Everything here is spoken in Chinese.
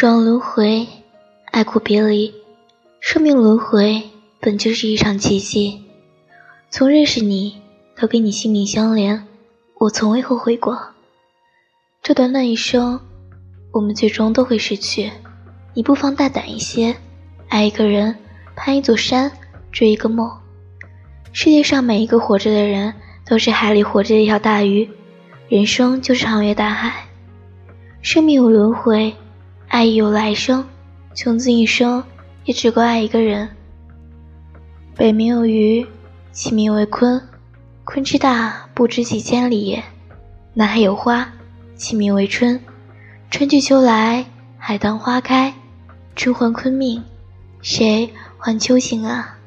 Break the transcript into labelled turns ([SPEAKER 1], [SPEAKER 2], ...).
[SPEAKER 1] 生轮回，爱苦别离，生命轮回本就是一场奇迹。从认识你到跟你性命相连，我从未后悔过。这短短一生，我们最终都会失去。你不妨大胆一些，爱一个人，攀一座山，追一个梦。世界上每一个活着的人，都是海里活着的一条大鱼。人生就是航越大海，生命有轮回，爱意有来生。穷尽一生，也只够爱一个人。北冥有鱼，其名为鲲。鲲之大，不知几千里也。南海有花，其名为春。春去秋来，海棠花开。春还鲲命，谁还秋行啊？